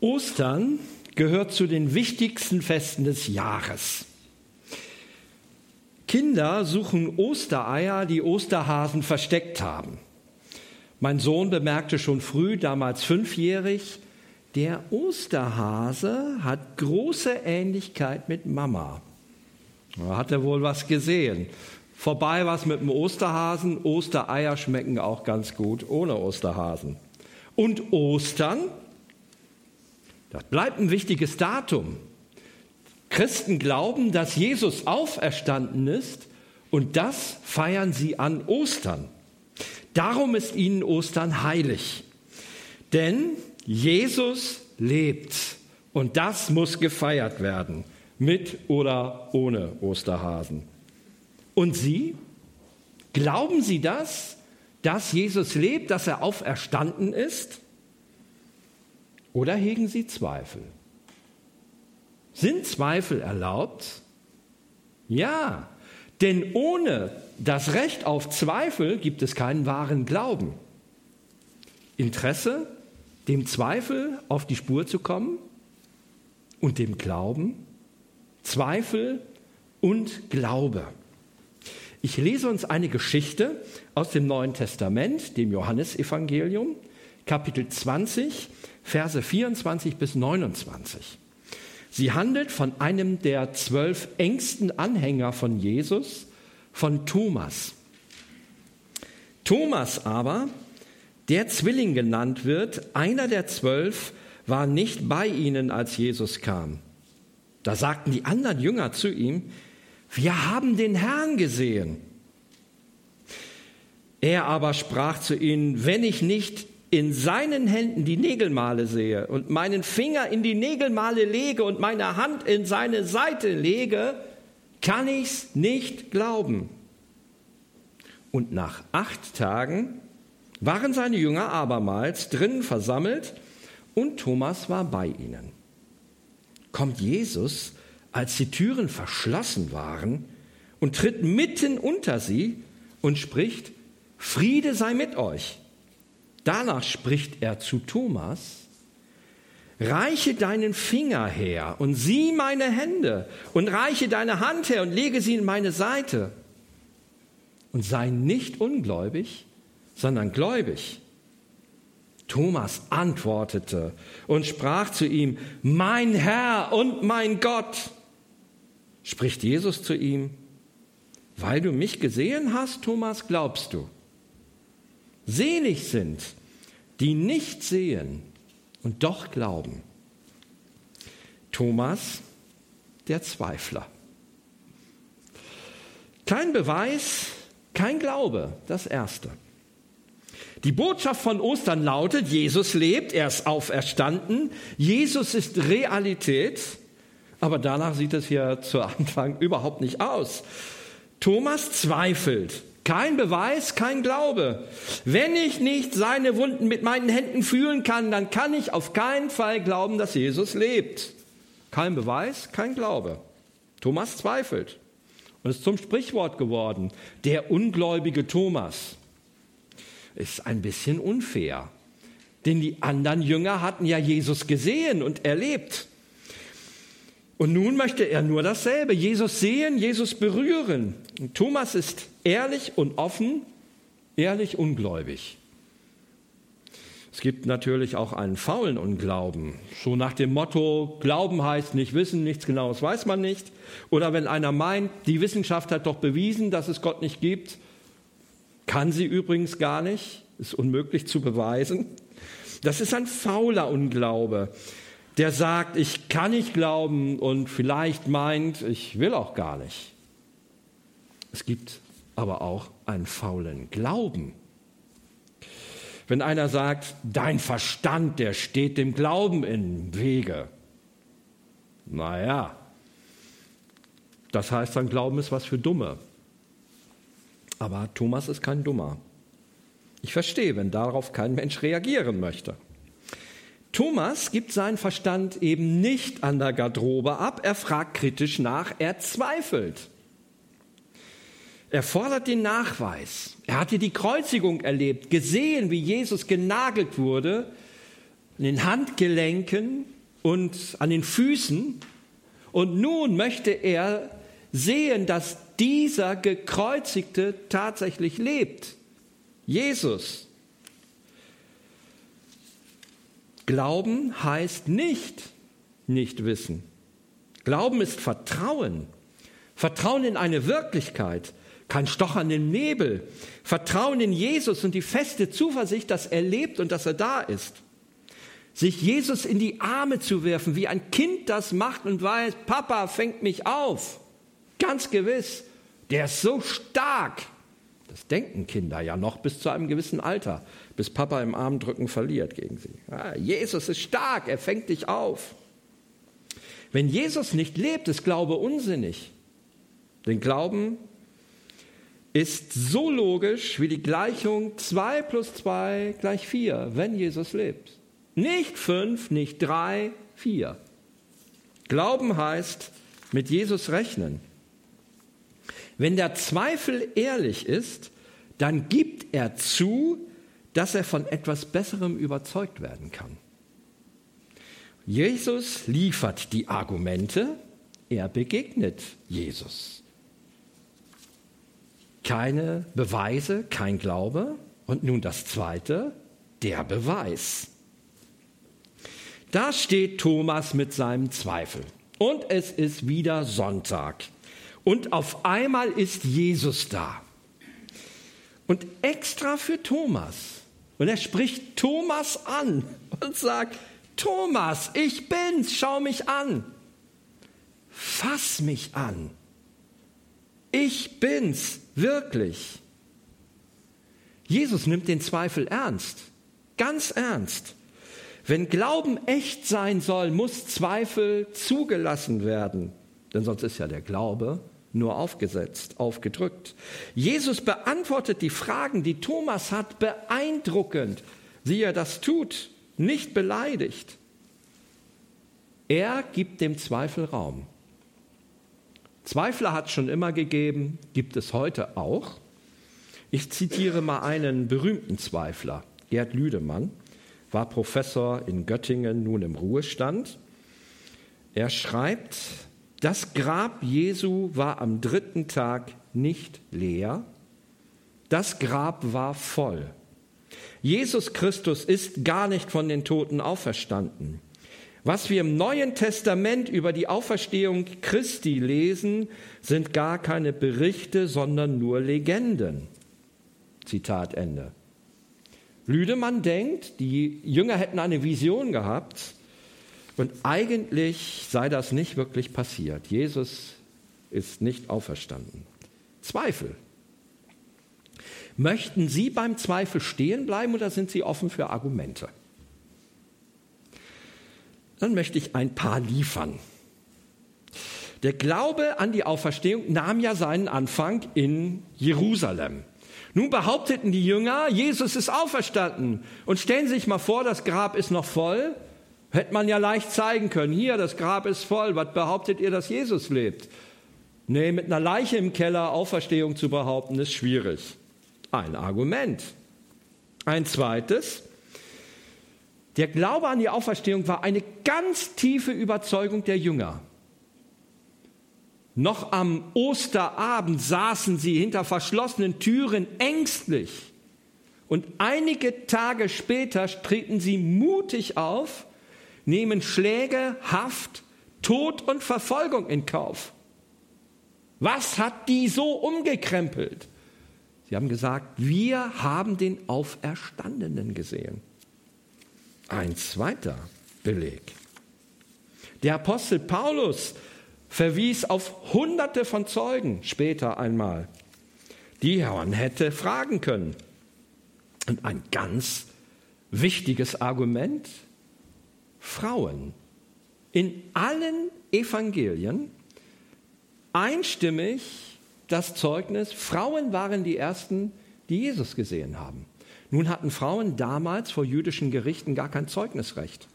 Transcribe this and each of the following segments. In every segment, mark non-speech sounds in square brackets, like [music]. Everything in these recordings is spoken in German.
Ostern gehört zu den wichtigsten Festen des Jahres. Kinder suchen Ostereier, die Osterhasen versteckt haben. Mein Sohn bemerkte schon früh, damals fünfjährig, der Osterhase hat große Ähnlichkeit mit Mama. Da hat er wohl was gesehen. Vorbei was mit dem Osterhasen. Ostereier schmecken auch ganz gut ohne Osterhasen. Und Ostern das bleibt ein wichtiges Datum. Christen glauben, dass Jesus auferstanden ist und das feiern sie an Ostern. Darum ist ihnen Ostern heilig. Denn Jesus lebt und das muss gefeiert werden, mit oder ohne Osterhasen. Und Sie? Glauben Sie das, dass Jesus lebt, dass er auferstanden ist? Oder hegen Sie Zweifel? Sind Zweifel erlaubt? Ja, denn ohne das Recht auf Zweifel gibt es keinen wahren Glauben. Interesse, dem Zweifel auf die Spur zu kommen und dem Glauben, Zweifel und Glaube. Ich lese uns eine Geschichte aus dem Neuen Testament, dem Johannesevangelium, Kapitel 20, Verse 24 bis 29. Sie handelt von einem der zwölf engsten Anhänger von Jesus, von Thomas. Thomas aber, der Zwilling genannt wird, einer der zwölf, war nicht bei ihnen, als Jesus kam. Da sagten die anderen Jünger zu ihm, wir haben den Herrn gesehen. Er aber sprach zu ihnen, wenn ich nicht in seinen Händen die Nägelmale sehe und meinen Finger in die Nägelmale lege und meine Hand in seine Seite lege, kann ich's nicht glauben. Und nach acht Tagen waren seine Jünger abermals drinnen versammelt und Thomas war bei ihnen. Kommt Jesus, als die Türen verschlossen waren, und tritt mitten unter sie und spricht, Friede sei mit euch. Danach spricht er zu Thomas, reiche deinen Finger her und sieh meine Hände und reiche deine Hand her und lege sie in meine Seite und sei nicht ungläubig, sondern gläubig. Thomas antwortete und sprach zu ihm, mein Herr und mein Gott. Spricht Jesus zu ihm, weil du mich gesehen hast, Thomas, glaubst du. Selig sind, die nicht sehen und doch glauben. Thomas, der Zweifler. Kein Beweis, kein Glaube, das Erste. Die Botschaft von Ostern lautet, Jesus lebt, er ist auferstanden, Jesus ist Realität, aber danach sieht es ja zu Anfang [laughs] überhaupt nicht aus. Thomas zweifelt. Kein Beweis, kein Glaube. Wenn ich nicht seine Wunden mit meinen Händen fühlen kann, dann kann ich auf keinen Fall glauben, dass Jesus lebt. Kein Beweis, kein Glaube. Thomas zweifelt und ist zum Sprichwort geworden. Der ungläubige Thomas ist ein bisschen unfair, denn die anderen Jünger hatten ja Jesus gesehen und erlebt. Und nun möchte er nur dasselbe, Jesus sehen, Jesus berühren. Und Thomas ist ehrlich und offen, ehrlich ungläubig. Es gibt natürlich auch einen faulen Unglauben, so nach dem Motto, Glauben heißt nicht wissen, nichts Genaues weiß man nicht. Oder wenn einer meint, die Wissenschaft hat doch bewiesen, dass es Gott nicht gibt, kann sie übrigens gar nicht, ist unmöglich zu beweisen. Das ist ein fauler Unglaube der sagt, ich kann nicht glauben und vielleicht meint, ich will auch gar nicht. Es gibt aber auch einen faulen Glauben. Wenn einer sagt, dein Verstand, der steht dem Glauben im Wege. Naja, das heißt dann, Glauben ist was für Dumme. Aber Thomas ist kein Dummer. Ich verstehe, wenn darauf kein Mensch reagieren möchte. Thomas gibt seinen Verstand eben nicht an der Garderobe ab, er fragt kritisch nach, er zweifelt. Er fordert den Nachweis. Er hatte die Kreuzigung erlebt, gesehen, wie Jesus genagelt wurde. an den Handgelenken und an den Füßen. Und nun möchte er sehen, dass dieser gekreuzigte tatsächlich lebt. Jesus. Glauben heißt nicht nicht wissen. Glauben ist Vertrauen. Vertrauen in eine Wirklichkeit, kein Stochern im Nebel. Vertrauen in Jesus und die feste Zuversicht, dass er lebt und dass er da ist. Sich Jesus in die Arme zu werfen, wie ein Kind das macht und weiß, Papa fängt mich auf. Ganz gewiss, der ist so stark. Das denken Kinder ja noch bis zu einem gewissen Alter, bis Papa im Armdrücken verliert gegen sie. Ja, Jesus ist stark, er fängt dich auf. Wenn Jesus nicht lebt, ist Glaube unsinnig. Denn Glauben ist so logisch wie die Gleichung 2 plus 2 gleich 4, wenn Jesus lebt. Nicht 5, nicht 3, 4. Glauben heißt mit Jesus rechnen. Wenn der Zweifel ehrlich ist, dann gibt er zu, dass er von etwas Besserem überzeugt werden kann. Jesus liefert die Argumente, er begegnet Jesus. Keine Beweise, kein Glaube. Und nun das Zweite, der Beweis. Da steht Thomas mit seinem Zweifel. Und es ist wieder Sonntag. Und auf einmal ist Jesus da. Und extra für Thomas. Und er spricht Thomas an und sagt, Thomas, ich bin's, schau mich an. Fass mich an. Ich bin's, wirklich. Jesus nimmt den Zweifel ernst, ganz ernst. Wenn Glauben echt sein soll, muss Zweifel zugelassen werden, denn sonst ist ja der Glaube nur aufgesetzt, aufgedrückt. Jesus beantwortet die Fragen, die Thomas hat, beeindruckend, wie er das tut nicht beleidigt. Er gibt dem Zweifel Raum. Zweifler hat es schon immer gegeben, gibt es heute auch. Ich zitiere mal einen berühmten Zweifler, Gerd Lüdemann, war Professor in Göttingen, nun im Ruhestand. Er schreibt, das Grab Jesu war am dritten Tag nicht leer, das Grab war voll. Jesus Christus ist gar nicht von den Toten auferstanden. Was wir im Neuen Testament über die Auferstehung Christi lesen, sind gar keine Berichte, sondern nur Legenden. Zitat Ende. Lüdemann denkt, die Jünger hätten eine Vision gehabt und eigentlich sei das nicht wirklich passiert. Jesus ist nicht auferstanden. Zweifel. Möchten Sie beim Zweifel stehen bleiben oder sind Sie offen für Argumente? Dann möchte ich ein paar liefern. Der Glaube an die Auferstehung nahm ja seinen Anfang in Jerusalem. Nun behaupteten die Jünger, Jesus ist auferstanden. Und stellen Sie sich mal vor, das Grab ist noch voll. Hätte man ja leicht zeigen können. Hier, das Grab ist voll. Was behauptet ihr, dass Jesus lebt? Nee, mit einer Leiche im Keller Auferstehung zu behaupten, ist schwierig. Ein Argument. Ein zweites. Der Glaube an die Auferstehung war eine ganz tiefe Überzeugung der Jünger. Noch am Osterabend saßen sie hinter verschlossenen Türen ängstlich. Und einige Tage später treten sie mutig auf, nehmen Schläge, Haft, Tod und Verfolgung in Kauf. Was hat die so umgekrempelt? Sie haben gesagt, wir haben den Auferstandenen gesehen. Ein zweiter Beleg. Der Apostel Paulus verwies auf hunderte von Zeugen später einmal, die man hätte fragen können. Und ein ganz wichtiges Argument, Frauen in allen Evangelien einstimmig das Zeugnis, Frauen waren die Ersten, die Jesus gesehen haben. Nun hatten Frauen damals vor jüdischen Gerichten gar kein Zeugnisrecht.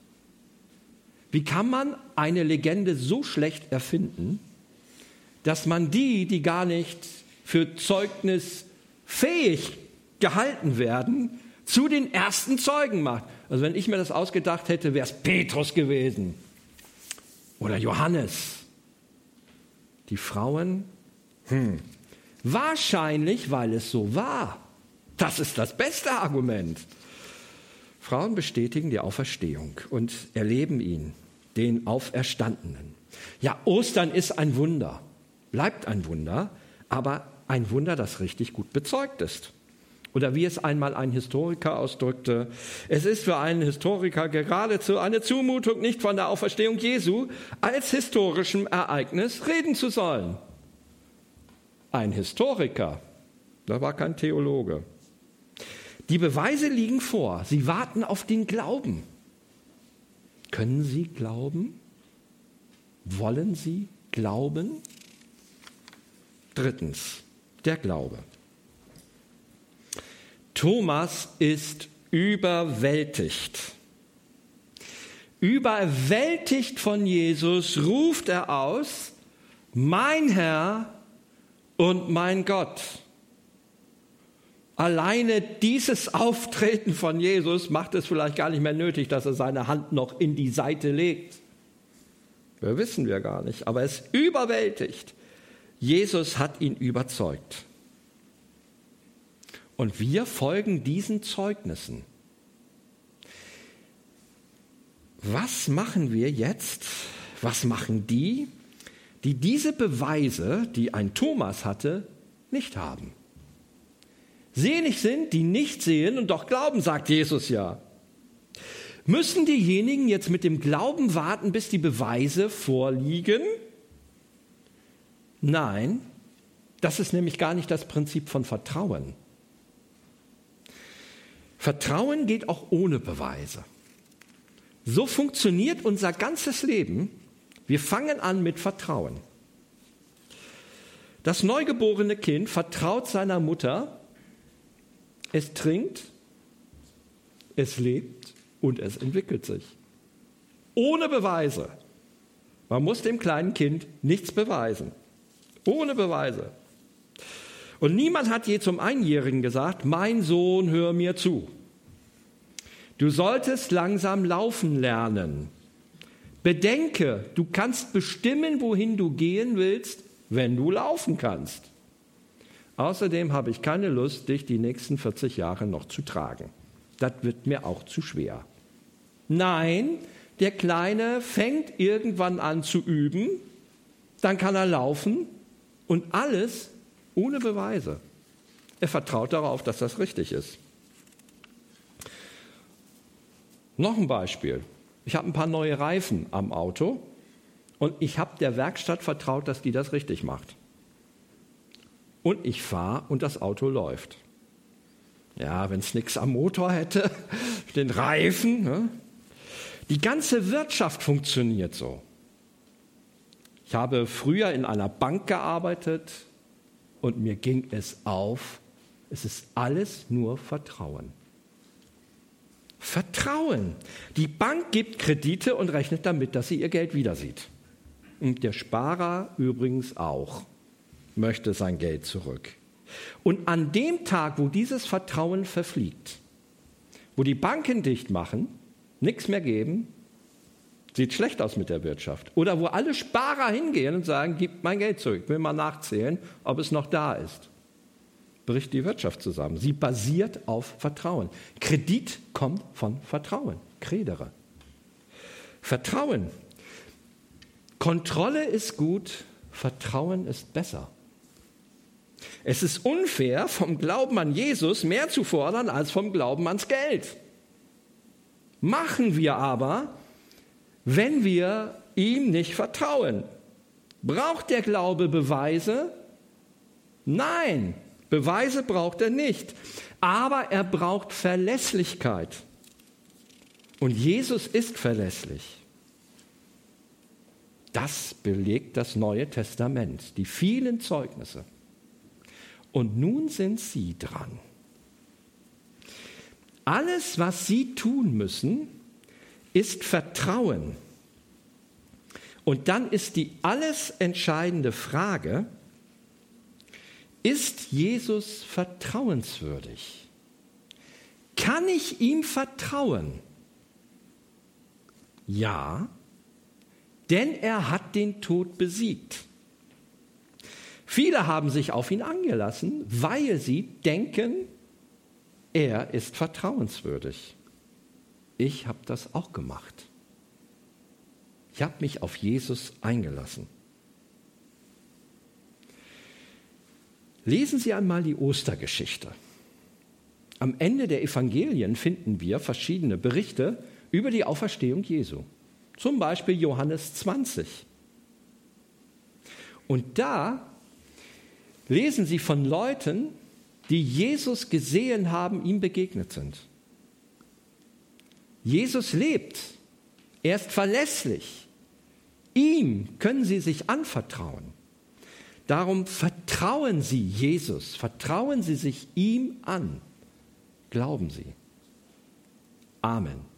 Wie kann man eine Legende so schlecht erfinden, dass man die, die gar nicht für zeugnisfähig gehalten werden, zu den ersten Zeugen macht. Also wenn ich mir das ausgedacht hätte, wäre es Petrus gewesen oder Johannes. Die Frauen, hm, wahrscheinlich, weil es so war. Das ist das beste Argument. Frauen bestätigen die Auferstehung und erleben ihn, den Auferstandenen. Ja, Ostern ist ein Wunder, bleibt ein Wunder, aber ein Wunder, das richtig gut bezeugt ist. Oder wie es einmal ein Historiker ausdrückte, es ist für einen Historiker geradezu eine Zumutung, nicht von der Auferstehung Jesu als historischem Ereignis reden zu sollen. Ein Historiker, da war kein Theologe. Die Beweise liegen vor, sie warten auf den Glauben. Können Sie glauben? Wollen Sie glauben? Drittens, der Glaube. Thomas ist überwältigt. Überwältigt von Jesus ruft er aus, mein Herr und mein Gott. Alleine dieses Auftreten von Jesus macht es vielleicht gar nicht mehr nötig, dass er seine Hand noch in die Seite legt. Das wissen wir gar nicht, aber es überwältigt. Jesus hat ihn überzeugt. Und wir folgen diesen Zeugnissen. Was machen wir jetzt? Was machen die, die diese Beweise, die ein Thomas hatte, nicht haben? Sehnig sind, die nicht sehen und doch glauben, sagt Jesus ja. Müssen diejenigen jetzt mit dem Glauben warten, bis die Beweise vorliegen? Nein, das ist nämlich gar nicht das Prinzip von Vertrauen. Vertrauen geht auch ohne Beweise. So funktioniert unser ganzes Leben. Wir fangen an mit Vertrauen. Das neugeborene Kind vertraut seiner Mutter, es trinkt, es lebt und es entwickelt sich. Ohne Beweise. Man muss dem kleinen Kind nichts beweisen. Ohne Beweise. Und niemand hat je zum Einjährigen gesagt, mein Sohn, hör mir zu. Du solltest langsam laufen lernen. Bedenke, du kannst bestimmen, wohin du gehen willst, wenn du laufen kannst. Außerdem habe ich keine Lust, dich die nächsten 40 Jahre noch zu tragen. Das wird mir auch zu schwer. Nein, der Kleine fängt irgendwann an zu üben, dann kann er laufen und alles ohne Beweise. Er vertraut darauf, dass das richtig ist. Noch ein Beispiel. Ich habe ein paar neue Reifen am Auto und ich habe der Werkstatt vertraut, dass die das richtig macht. Und ich fahre und das Auto läuft. Ja, wenn es nichts am Motor hätte, [laughs] den Reifen. Ne? Die ganze Wirtschaft funktioniert so. Ich habe früher in einer Bank gearbeitet, und mir ging es auf, es ist alles nur Vertrauen. Vertrauen. Die Bank gibt Kredite und rechnet damit, dass sie ihr Geld wieder sieht. Und der Sparer übrigens auch möchte sein Geld zurück. Und an dem Tag, wo dieses Vertrauen verfliegt, wo die Banken dicht machen, nichts mehr geben, Sieht schlecht aus mit der Wirtschaft. Oder wo alle Sparer hingehen und sagen, gib mein Geld zurück, will mal nachzählen, ob es noch da ist. Bricht die Wirtschaft zusammen. Sie basiert auf Vertrauen. Kredit kommt von Vertrauen. Kredere. Vertrauen. Kontrolle ist gut, Vertrauen ist besser. Es ist unfair, vom Glauben an Jesus mehr zu fordern als vom Glauben ans Geld. Machen wir aber, wenn wir ihm nicht vertrauen. Braucht der Glaube Beweise? Nein, Beweise braucht er nicht. Aber er braucht Verlässlichkeit. Und Jesus ist verlässlich. Das belegt das Neue Testament, die vielen Zeugnisse. Und nun sind Sie dran. Alles, was Sie tun müssen, ist Vertrauen. Und dann ist die alles entscheidende Frage, ist Jesus vertrauenswürdig? Kann ich ihm vertrauen? Ja, denn er hat den Tod besiegt. Viele haben sich auf ihn angelassen, weil sie denken, er ist vertrauenswürdig. Ich habe das auch gemacht. Ich habe mich auf Jesus eingelassen. Lesen Sie einmal die Ostergeschichte. Am Ende der Evangelien finden wir verschiedene Berichte über die Auferstehung Jesu. Zum Beispiel Johannes 20. Und da lesen Sie von Leuten, die Jesus gesehen haben, ihm begegnet sind. Jesus lebt. Er ist verlässlich. Ihm können Sie sich anvertrauen. Darum vertrauen Sie Jesus, vertrauen Sie sich ihm an. Glauben Sie. Amen.